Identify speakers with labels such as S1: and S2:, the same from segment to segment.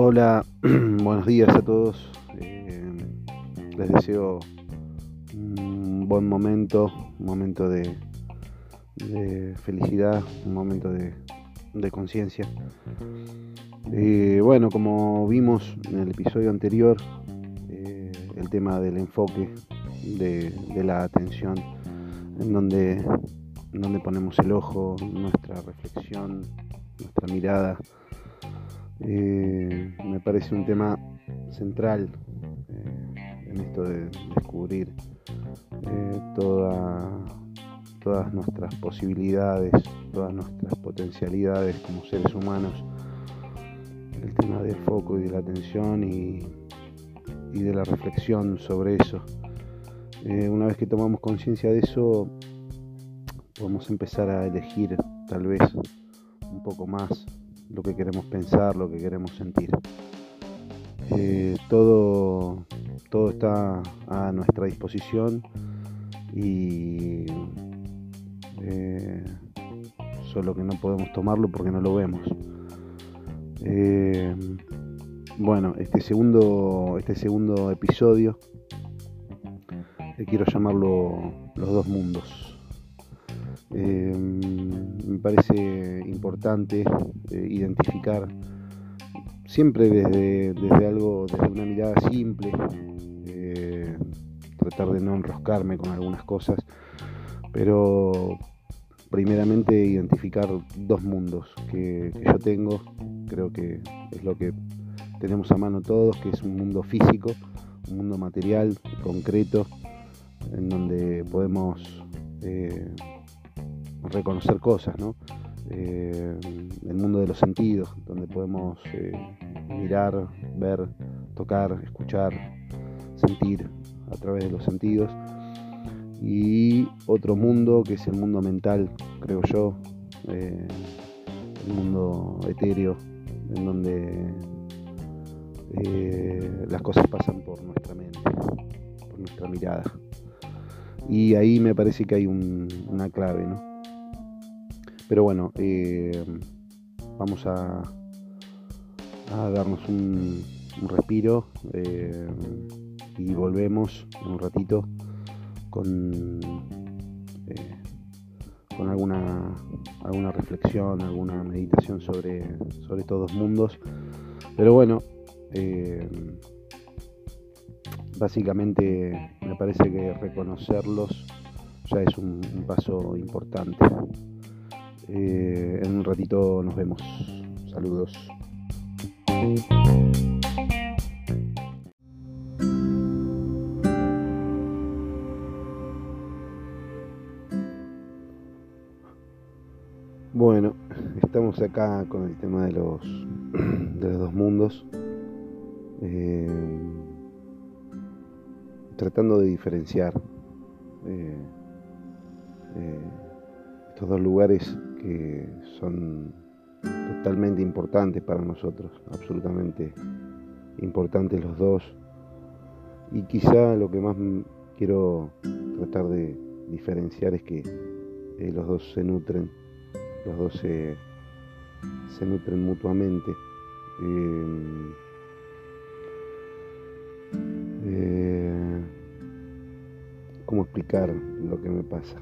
S1: Hola, buenos días a todos. Eh, les deseo un buen momento, un momento de, felicidad, un momento de, conciencia. Eh, bueno, como vimos en el episodio anterior, eh, el tema del enfoque, de, la atención, en donde, en donde ponemos el ojo, nuestra reflexión, nuestra mirada eh, me parece un tema central eh, en esto de descubrir eh, todas nuestras posibilidades, todas nuestras potencialidades como seres humanos. El tema del foco y de la atención y de la reflexión sobre eso. una vez que tomamos conciencia de eso, podemos empezar a elegir tal vez un poco más lo que queremos pensar, lo que queremos sentir. Eh, todo, todo está a nuestra disposición y eh, solo que no podemos tomarlo porque no lo vemos. Eh, bueno, este segundo, este segundo episodio quiero llamarlo Los dos mundos. Me parece importante eh, identificar siempre desde, desde, algo, desde una mirada simple, eh, tratar de no enroscarme con algunas cosas, pero primeramente identificar dos mundos que, yo tengo, creo que es lo que tenemos a mano todos, que es un mundo físico, un mundo material, concreto, en donde podemos eh, reconocer cosas, ¿no? Eh, el mundo de los sentidos, donde podemos eh, mirar, ver, tocar, escuchar, sentir a través de los sentidos. Y otro mundo que es el mundo mental, creo yo, eh, el mundo etéreo, en donde las cosas pasan por nuestra mente, por nuestra mirada. Y ahí me parece que hay una clave, ¿no? Pero bueno, eh, vamos a, darnos un, respiro eh, y volvemos en un ratito con, eh, con alguna, alguna reflexión, alguna meditación sobre, sobre estos mundos. Pero bueno, básicamente me parece que reconocerlos ya es un paso importante. Eh, en un ratito nos vemos. Saludos. Bueno, estamos acá con el tema de los, de los dos mundos, eh, tratando de diferenciar eh, estos dos lugares que son totalmente importantes para nosotros, absolutamente importantes los dos. Y quizá lo que más quiero tratar de diferenciar es que eh, los dos se nutren, los dos se, nutren mutuamente. Eh, eh, ¿Cómo explicar lo que me pasa?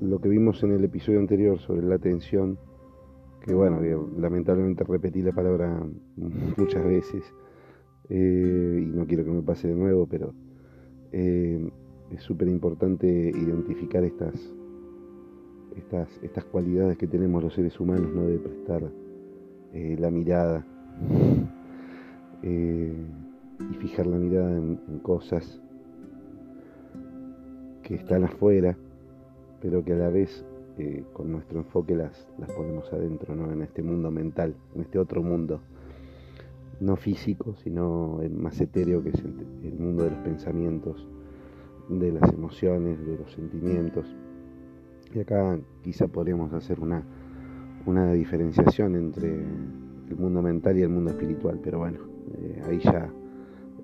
S1: Lo que vimos en el episodio anterior sobre la atención, que bueno, lamentablemente repetí la palabra muchas veces eh, y no quiero que me pase de nuevo, pero eh, es súper importante identificar estas, estas, estas cualidades que tenemos los seres humanos, ¿no? de prestar eh, la mirada y fijar la mirada en cosas que están afuera pero que a la vez eh, con nuestro enfoque las, las ponemos adentro, ¿no? en este mundo mental, en este otro mundo, no físico, sino el más etéreo que es el, mundo de los pensamientos, de las emociones, de los sentimientos. Y acá quizá podríamos hacer una, una diferenciación entre el mundo mental y el mundo espiritual, pero bueno, eh, ahí ya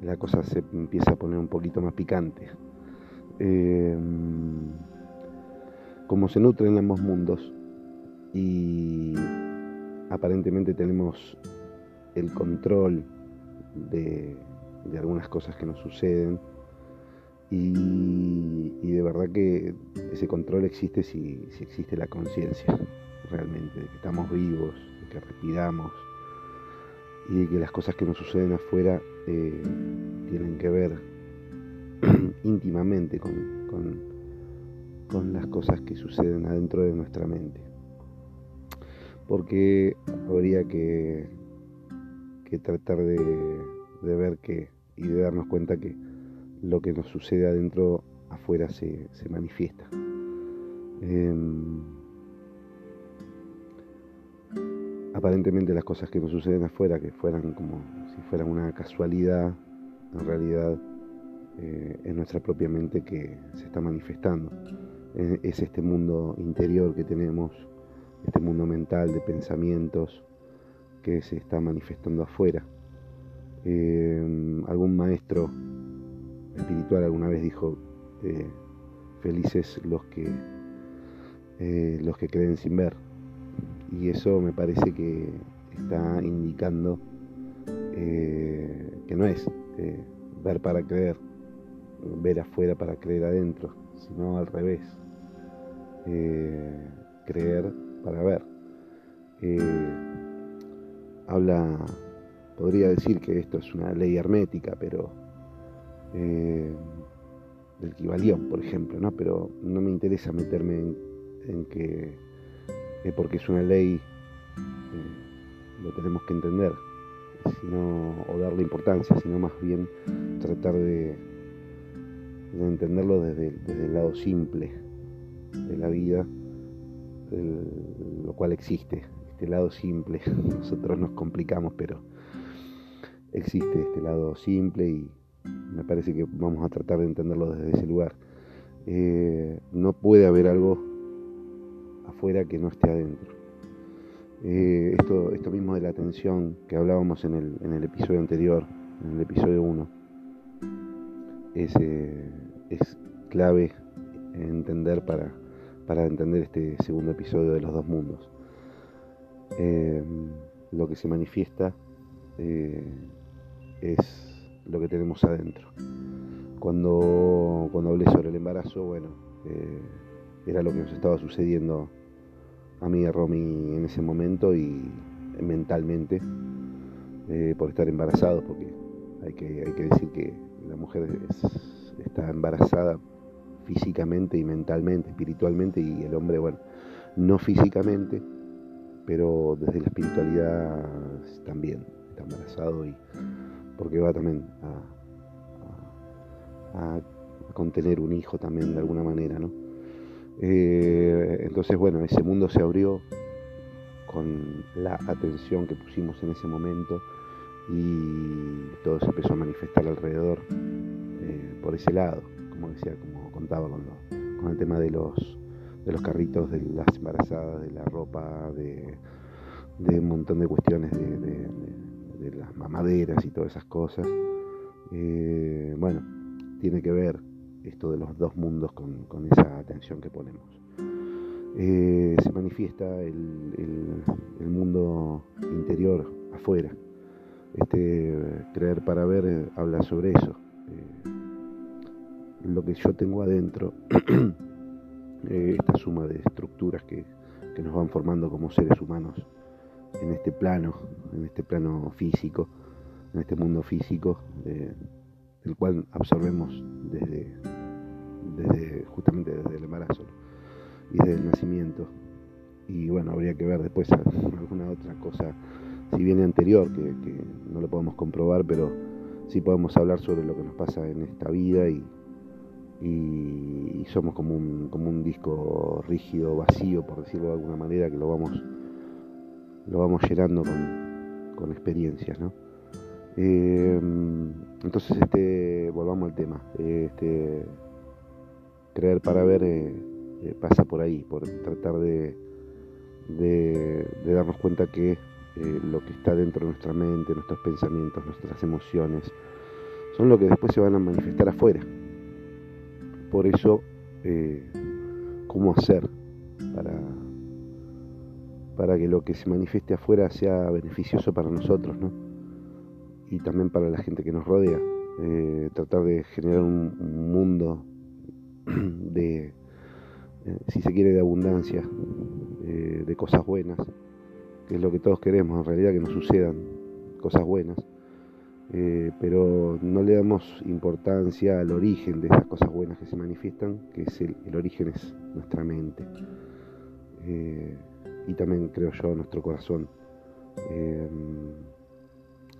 S1: la cosa se empieza a poner un poquito más picante. Eh, como se nutren ambos mundos. Y aparentemente tenemos el control de, algunas cosas que nos suceden. Y, de verdad que ese control existe si, existe la conciencia realmente, de que estamos vivos, de que respiramos y de que las cosas que nos suceden afuera eh, tienen que ver íntimamente con, con las cosas que suceden adentro de nuestra mente. Porque habría que, que tratar de, ver que y de darnos cuenta que lo que nos sucede adentro afuera se, manifiesta. Em, aparentemente las cosas que nos suceden afuera, que fueran como si fueran una casualidad, en realidad eh, es nuestra propia mente que se está manifestando es este mundo interior que tenemos, este mundo mental de pensamientos que se está manifestando afuera. Eh, algún maestro espiritual alguna vez dijo, eh, felices los que, eh, los que creen sin ver. Y eso me parece que está indicando que no es ver para creer, ver afuera para creer adentro, sino al revés. Eh, creer para ver. Eh, habla, podría decir que esto es una ley hermética, pero eh, del por ejemplo, ¿no? Pero no me interesa meterme en, que porque es una ley lo tenemos que entender, sino, o darle importancia, sino más bien tratar de, entenderlo desde, desde el lado simple, de la vida, lo cual existe, este lado simple. Nosotros nos complicamos, pero existe este lado simple y me parece que vamos a tratar de entenderlo desde ese lugar. Eh, no puede haber algo afuera que no esté adentro. Eh, esto, esto mismo de la atención que hablábamos en el, en el episodio anterior, en el episodio 1, es, eh, es clave entender para, para entender este segundo episodio de los dos mundos. Eh, lo que se manifiesta eh, es lo que tenemos adentro. Cuando, cuando hablé sobre el embarazo, bueno, eh, era lo que nos estaba sucediendo a mí y a Romy en ese momento y mentalmente por estar embarazados, porque hay que, hay que decir que la mujer está embarazada físicamente y mentalmente, espiritualmente, y el hombre, bueno, no físicamente, pero desde la espiritualidad también está embarazado y porque va también a, contener un hijo también de alguna manera, ¿no? Eh, entonces, bueno, ese mundo se abrió con la atención que pusimos en ese momento y todo se empezó a manifestar alrededor eh, por ese lado, como decía, como contaba con, con el tema de los, de los carritos, de las embarazadas, de la ropa, de, un montón de cuestiones de, las mamaderas y todas esas cosas. Eh, bueno, tiene que ver esto de los dos mundos con, esa atención que ponemos. Eh, se manifiesta el, el, mundo interior afuera. Este creer para ver eh, habla sobre eso lo que yo tengo adentro, eh, esta suma de estructuras que, nos van formando como seres humanos en este plano, en este plano físico, en este mundo físico, eh, el cual absorbemos desde, desde justamente desde el embarazo y desde el nacimiento. Y bueno, habría que ver después alguna otra cosa, si viene anterior, que, que no lo podemos comprobar, pero sí podemos hablar sobre lo que nos pasa en esta vida y, y, somos como un, como un disco rígido, vacío, por decirlo de alguna manera, que lo vamos, lo vamos llenando con, experiencias, ¿no? Eh, entonces, este, volvamos al tema. Este, creer para ver eh, eh, pasa por ahí, por tratar de, de, darnos cuenta que lo que está dentro de nuestra mente, nuestros pensamientos, nuestras emociones, son lo que después se van a manifestar afuera. Por eso, eh, ¿cómo hacer para, para que lo que se manifieste afuera sea beneficioso para nosotros, ¿no? Y también para la gente que nos rodea. Eh, tratar de generar un, mundo de, eh, si se quiere, de abundancia, de cosas buenas, que es lo que todos queremos, en realidad que nos sucedan cosas buenas. Pero no le damos importancia al origen de esas cosas buenas que se manifiestan, que es el, origen es nuestra mente. Y también creo yo nuestro corazón.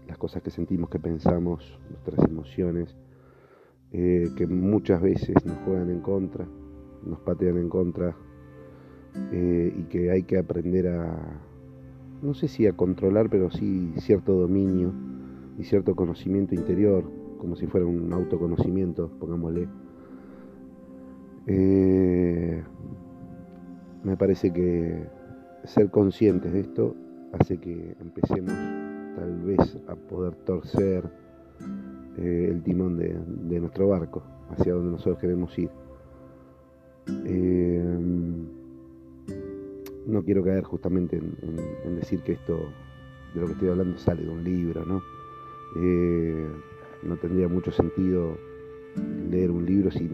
S1: Las cosas que sentimos, que pensamos, nuestras emociones, eh, que muchas veces nos juegan en contra, nos patean en contra, eh, y que hay que aprender a, no sé si a controlar, pero sí cierto dominio y cierto conocimiento interior, como si fuera un autoconocimiento, pongámosle. Eh, me parece que ser conscientes de esto hace que empecemos tal vez a poder torcer eh, el timón de, nuestro barco hacia donde nosotros queremos ir. Eh, no quiero caer justamente en, decir que esto de lo que estoy hablando sale de un libro, ¿no? Eh, no tendría mucho sentido leer un libro si,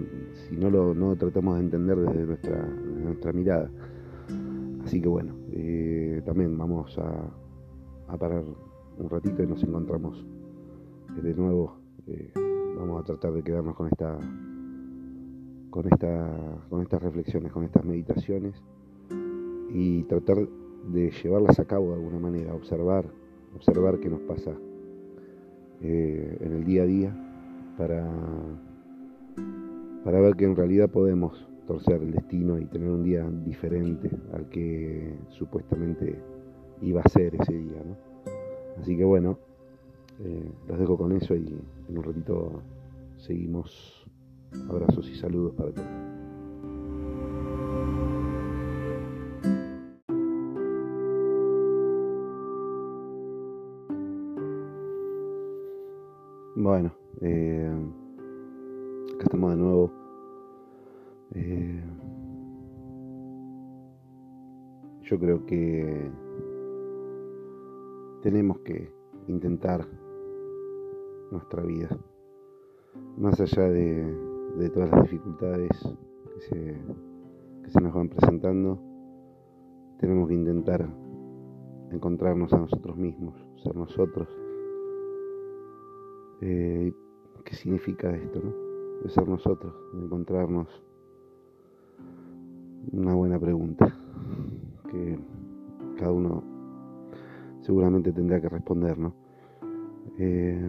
S1: no lo tratamos de entender desde nuestra, nuestra mirada. Así que bueno, también vamos a, a parar un ratito y nos encontramos de nuevo. Eh, vamos a tratar de quedarnos con esta, con esta, con estas reflexiones, con estas meditaciones y tratar de llevarlas a cabo de alguna manera, observar, observar qué nos pasa eh, en el día a día para, para ver que en realidad podemos torcer el destino y tener un día diferente al que supuestamente iba a ser ese día. ¿no? Así que bueno, eh, los dejo con eso y en un ratito seguimos. Abrazos y saludos para todos. Bueno, eh, acá estamos de nuevo. Eh, yo creo que tenemos que intentar nuestra vida, más allá de, todas las dificultades que se, que se nos van presentando, tenemos que intentar encontrarnos a nosotros mismos, ser nosotros. Eh, ¿Qué significa esto, no? De ser nosotros, de encontrarnos. Una buena pregunta que cada uno seguramente tendrá que responder, ¿no? Eh,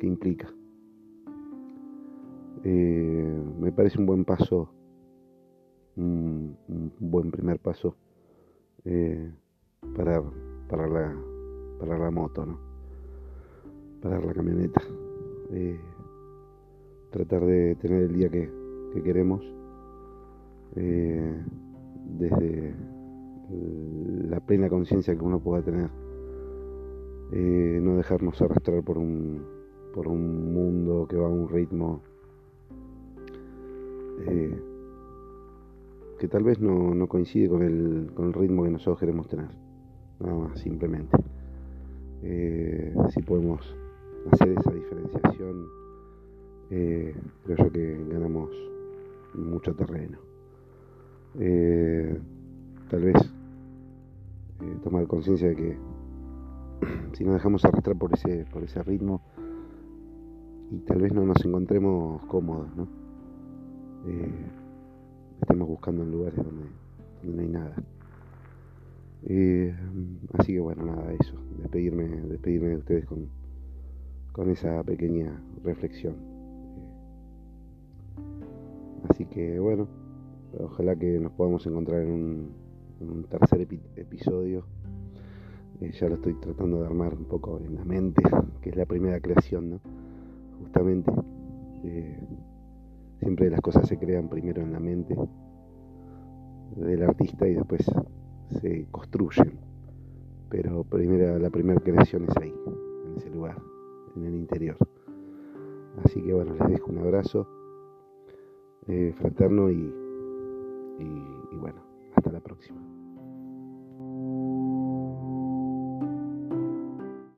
S1: ¿Qué implica? Eh, me parece un buen paso, un, buen primer paso eh, para, para, la, para la moto, ¿no? Para la camioneta. Tratar de tener el día que, que queremos desde la plena conciencia que uno pueda tener eh, no dejarnos arrastrar por un, por un mundo que va a un ritmo eh, que tal vez no, coincide con el, con el, ritmo que nosotros queremos tener. Nada más, simplemente. Eh, si podemos hacer esa diferenciación, creo yo que ganamos mucho terreno. tal vez tomar conciencia de que si nos dejamos arrastrar por ese, por ese ritmo y tal vez no nos encontremos cómodos, ¿no? Eh, estemos buscando en lugares donde, no hay nada. Eh, así que bueno, nada, eso, despedirme, despedirme de ustedes con, con esa pequeña reflexión. Así que bueno, ojalá que nos podamos encontrar en un, tercer episodio eh, ya lo estoy tratando de armar un poco en la mente, que es la primera creación, ¿no? Justamente, eh, siempre las cosas se crean primero en la mente del artista y después se construyen. Pero primera, la primera creación es ahí, en ese lugar, en el interior. Así que bueno, les dejo un abrazo eh, fraterno y, y bueno, hasta la próxima. próxima.